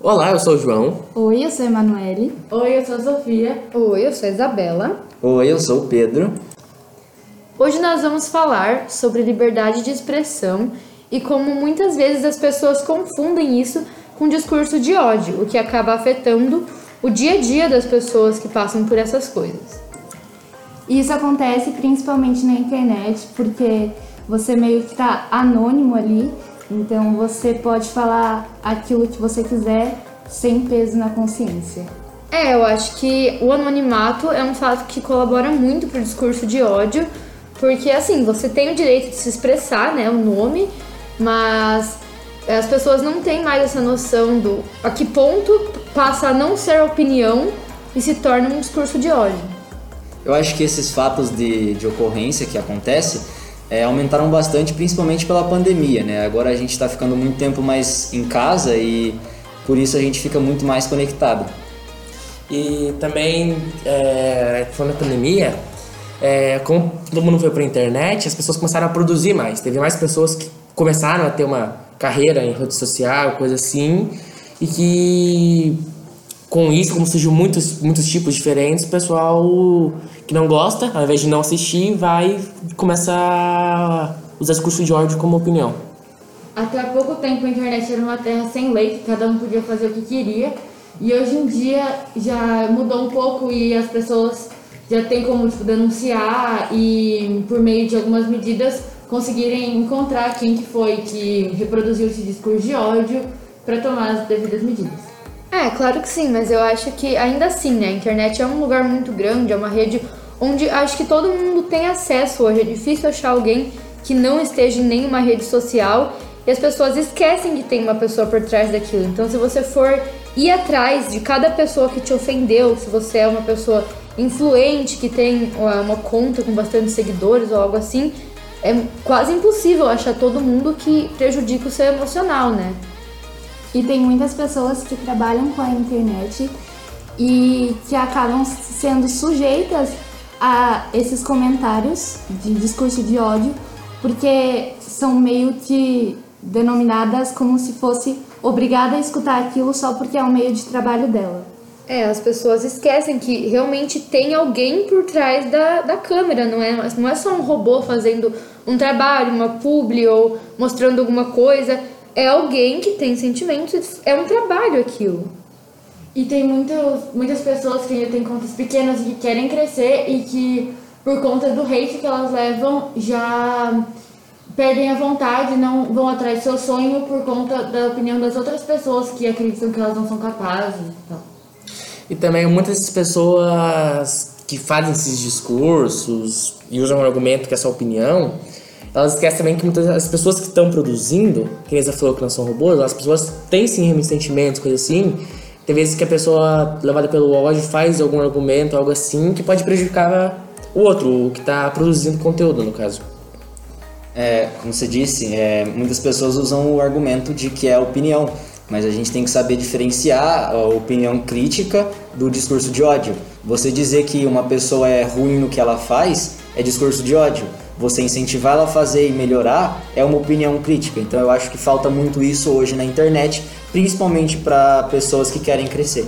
Olá, eu sou o João. Oi, eu sou a Emanuele. Oi, eu sou a Sofia. Oi, eu sou a Isabela. Oi, eu sou o Pedro. Hoje nós vamos falar sobre liberdade de expressão e como muitas vezes as pessoas confundem isso com discurso de ódio, o que acaba afetando o dia a dia das pessoas que passam por essas coisas. Isso acontece principalmente na internet, porque você meio que tá anônimo ali, então você pode falar aquilo que você quiser sem peso na consciência. É, eu acho que o anonimato é um fato que colabora muito pro discurso de ódio, porque assim, você tem o direito de se expressar, né, o nome, mas as pessoas não têm mais essa noção do a que ponto passa a não ser opinião e se torna um discurso de ódio. Eu acho que esses fatos de, de ocorrência que acontece é, aumentaram bastante, principalmente pela pandemia, né? Agora a gente está ficando muito tempo mais em casa e por isso a gente fica muito mais conectado. E também, é, falando da pandemia, é, como todo mundo foi para a internet, as pessoas começaram a produzir mais. Teve mais pessoas que começaram a ter uma carreira em rede social, coisa assim, e que com isso, como surgiu muitos, muitos tipos diferentes, o pessoal que não gosta, ao invés de não assistir, vai começar a usar discurso de ódio como opinião. Até há pouco tempo a internet era uma terra sem lei, que cada um podia fazer o que queria. E hoje em dia já mudou um pouco e as pessoas já têm como tipo, denunciar e por meio de algumas medidas conseguirem encontrar quem que foi que reproduziu esse discurso de ódio para tomar as devidas medidas. É, claro que sim, mas eu acho que ainda assim, né? A internet é um lugar muito grande, é uma rede onde acho que todo mundo tem acesso hoje. É difícil achar alguém que não esteja em nenhuma rede social e as pessoas esquecem que tem uma pessoa por trás daquilo. Então, se você for ir atrás de cada pessoa que te ofendeu, se você é uma pessoa influente que tem uma conta com bastante seguidores ou algo assim, é quase impossível achar todo mundo que prejudica o seu emocional, né? E tem muitas pessoas que trabalham com a internet e que acabam sendo sujeitas a esses comentários de discurso de ódio, porque são meio que denominadas como se fosse obrigada a escutar aquilo só porque é o meio de trabalho dela. É, as pessoas esquecem que realmente tem alguém por trás da, da câmera, não é, não é só um robô fazendo um trabalho, uma publi ou mostrando alguma coisa é alguém que tem sentimentos, é um trabalho aquilo. E tem muitos, muitas pessoas que têm contas pequenas e que querem crescer e que, por conta do hate que elas levam, já perdem a vontade, não vão atrás do seu sonho por conta da opinião das outras pessoas que acreditam que elas não são capazes. Então. E também muitas pessoas que fazem esses discursos e usam um argumento que é sua opinião, elas esquecem também que muitas as pessoas que estão produzindo, que a falou que não são robôs, as pessoas têm sim sentimentos, coisa assim. Tem vezes que a pessoa, levada pelo ódio, faz algum argumento, algo assim, que pode prejudicar o outro, o que está produzindo conteúdo, no caso. É, como você disse, é, muitas pessoas usam o argumento de que é opinião, mas a gente tem que saber diferenciar a opinião crítica do discurso de ódio. Você dizer que uma pessoa é ruim no que ela faz é discurso de ódio você incentivar ela a fazer e melhorar é uma opinião crítica. Então eu acho que falta muito isso hoje na internet, principalmente para pessoas que querem crescer.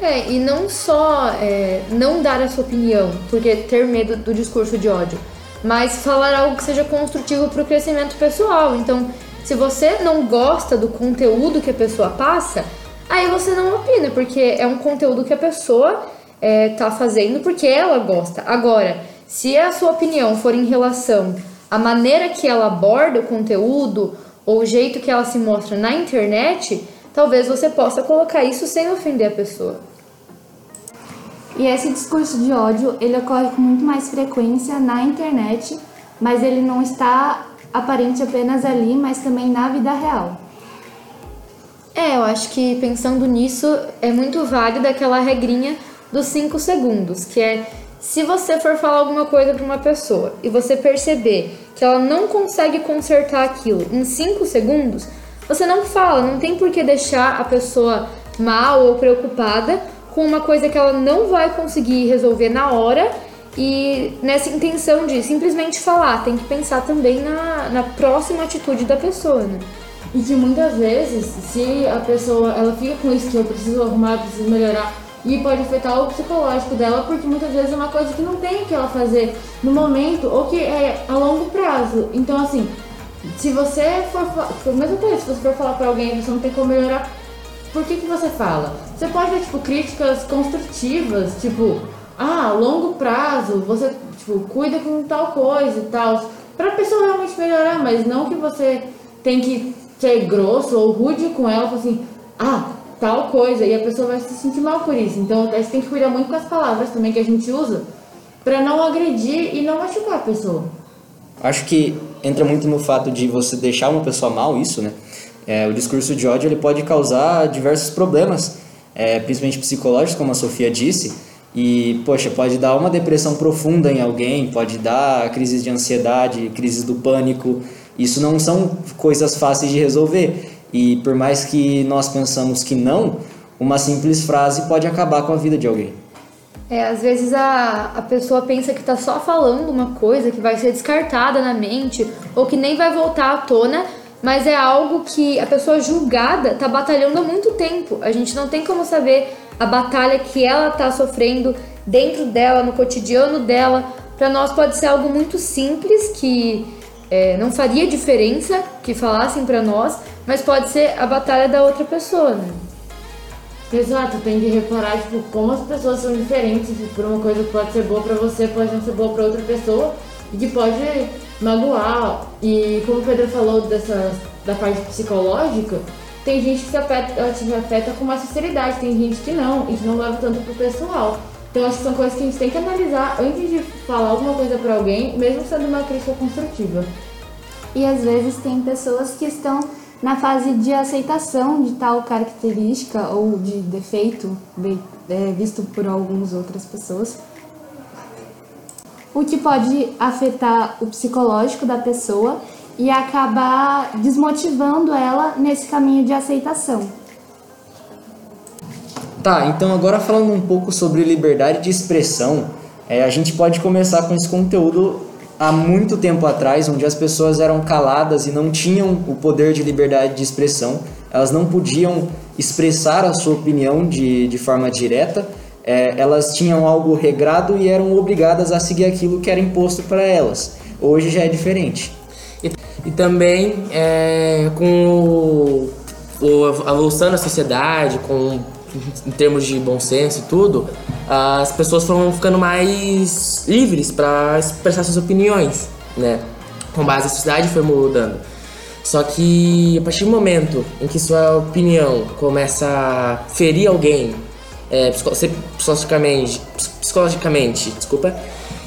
É, e não só é, não dar a sua opinião, porque ter medo do discurso de ódio, mas falar algo que seja construtivo para o crescimento pessoal. Então, se você não gosta do conteúdo que a pessoa passa, aí você não opina, porque é um conteúdo que a pessoa é, tá fazendo porque ela gosta. Agora, se a sua opinião for em relação à maneira que ela aborda o conteúdo ou o jeito que ela se mostra na internet, talvez você possa colocar isso sem ofender a pessoa. E esse discurso de ódio, ele ocorre com muito mais frequência na internet, mas ele não está aparente apenas ali, mas também na vida real. É, eu acho que pensando nisso é muito válida aquela regrinha dos 5 segundos, que é se você for falar alguma coisa para uma pessoa e você perceber que ela não consegue consertar aquilo em 5 segundos, você não fala, não tem por que deixar a pessoa mal ou preocupada com uma coisa que ela não vai conseguir resolver na hora e nessa intenção de simplesmente falar, tem que pensar também na, na próxima atitude da pessoa, né? E que muitas vezes, se a pessoa ela fica com isso que eu preciso arrumar, preciso melhorar, e pode afetar o psicológico dela, porque muitas vezes é uma coisa que não tem que ela fazer no momento ou que é a longo prazo. Então, assim, se você for. A mesma coisa, se você for falar pra alguém e você não tem como melhorar, por que, que você fala? Você pode ver, tipo, críticas construtivas, tipo, ah, longo prazo, você, tipo, cuida com tal coisa e tal. Pra pessoa realmente melhorar, mas não que você tem que ser grosso ou rude com ela, falar assim, ah, tal coisa, e a pessoa vai se sentir mal por isso. Então, a gente tem que cuidar muito com as palavras também que a gente usa, pra não agredir e não machucar a pessoa. Acho que entra muito no fato de você deixar uma pessoa mal, isso, né? É, o discurso de ódio ele pode causar diversos problemas, é, principalmente psicológicos, como a Sofia disse, e, poxa, pode dar uma depressão profunda em alguém, pode dar crises de ansiedade, crises do pânico. Isso não são coisas fáceis de resolver. E por mais que nós pensamos que não, uma simples frase pode acabar com a vida de alguém. É, às vezes a, a pessoa pensa que tá só falando uma coisa que vai ser descartada na mente ou que nem vai voltar à tona, mas é algo que a pessoa julgada tá batalhando há muito tempo. A gente não tem como saber a batalha que ela tá sofrendo dentro dela, no cotidiano dela. Para nós pode ser algo muito simples que é, não faria diferença que falassem para nós, mas pode ser a batalha da outra pessoa, né? Exato, tem que reparar tipo, como as pessoas são diferentes. Por uma coisa que pode ser boa pra você, pode não ser boa pra outra pessoa e que pode magoar. E como o Pedro falou dessa, da parte psicológica, tem gente que se afeta, se afeta com mais sinceridade, tem gente que não, e que não leva tanto pro pessoal. Então acho que são coisas que a gente tem que analisar antes de falar alguma coisa pra alguém, mesmo sendo uma crítica construtiva. E às vezes tem pessoas que estão na fase de aceitação de tal característica ou de defeito é, visto por algumas outras pessoas, o que pode afetar o psicológico da pessoa e acabar desmotivando ela nesse caminho de aceitação. Tá, então agora falando um pouco sobre liberdade de expressão, é, a gente pode começar com esse conteúdo há muito tempo atrás, onde as pessoas eram caladas e não tinham o poder de liberdade de expressão, elas não podiam expressar a sua opinião de, de forma direta, é, elas tinham algo regrado e eram obrigadas a seguir aquilo que era imposto para elas. Hoje já é diferente. E, e também é, com o, o, a da sociedade, com em termos de bom senso e tudo, as pessoas foram ficando mais livres para expressar suas opiniões, né? Com base na sociedade foi mudando. Só que a partir do momento em que sua opinião começa a ferir alguém, é, psicologicamente, psicologicamente, desculpa,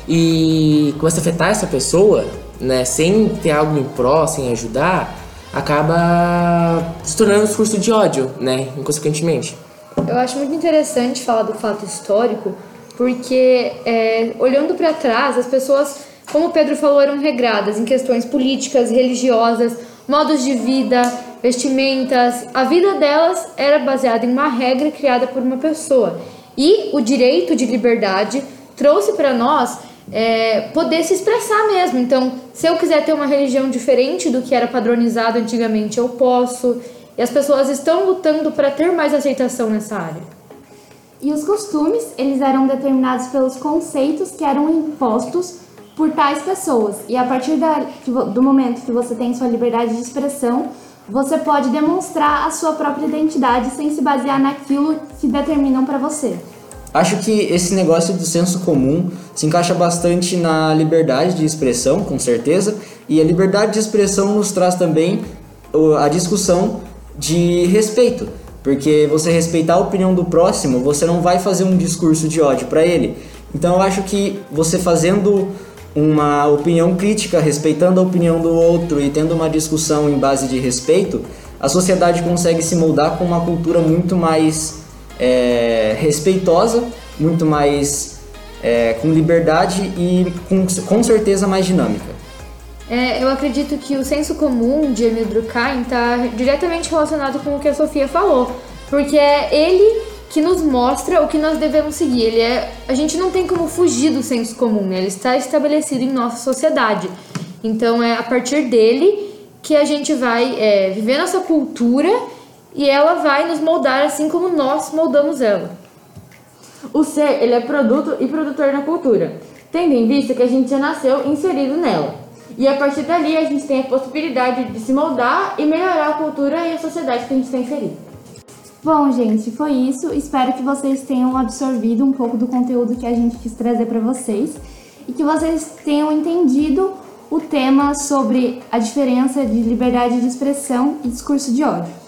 e começa a afetar essa pessoa, né, sem ter algo em pró, sem ajudar, acaba se tornando um discurso de ódio, né, inconsequentemente. Eu acho muito interessante falar do fato histórico, porque é, olhando para trás, as pessoas, como o Pedro falou, eram regradas em questões políticas, religiosas, modos de vida, vestimentas. A vida delas era baseada em uma regra criada por uma pessoa. E o direito de liberdade trouxe para nós é, poder se expressar mesmo. Então, se eu quiser ter uma religião diferente do que era padronizado antigamente, eu posso. E as pessoas estão lutando para ter mais aceitação nessa área. E os costumes, eles eram determinados pelos conceitos que eram impostos por tais pessoas. E a partir da, do momento que você tem sua liberdade de expressão, você pode demonstrar a sua própria identidade sem se basear naquilo que determinam para você. Acho que esse negócio do senso comum se encaixa bastante na liberdade de expressão, com certeza, e a liberdade de expressão nos traz também a discussão de respeito, porque você respeitar a opinião do próximo, você não vai fazer um discurso de ódio para ele. Então eu acho que você fazendo uma opinião crítica, respeitando a opinião do outro e tendo uma discussão em base de respeito, a sociedade consegue se moldar com uma cultura muito mais é, respeitosa, muito mais é, com liberdade e com, com certeza mais dinâmica. É, eu acredito que o senso comum de Emil Durkheim está diretamente relacionado com o que a Sofia falou, porque é ele que nos mostra o que nós devemos seguir. Ele é, a gente não tem como fugir do senso comum, né? ele está estabelecido em nossa sociedade. Então é a partir dele que a gente vai é, viver nossa cultura e ela vai nos moldar assim como nós moldamos ela. O ser, ele é produto e produtor na cultura, tendo em vista que a gente já nasceu inserido nela. E a partir dali a gente tem a possibilidade de se moldar e melhorar a cultura e a sociedade que a gente está inserido. Bom, gente, foi isso. Espero que vocês tenham absorvido um pouco do conteúdo que a gente quis trazer para vocês e que vocês tenham entendido o tema sobre a diferença de liberdade de expressão e discurso de ódio.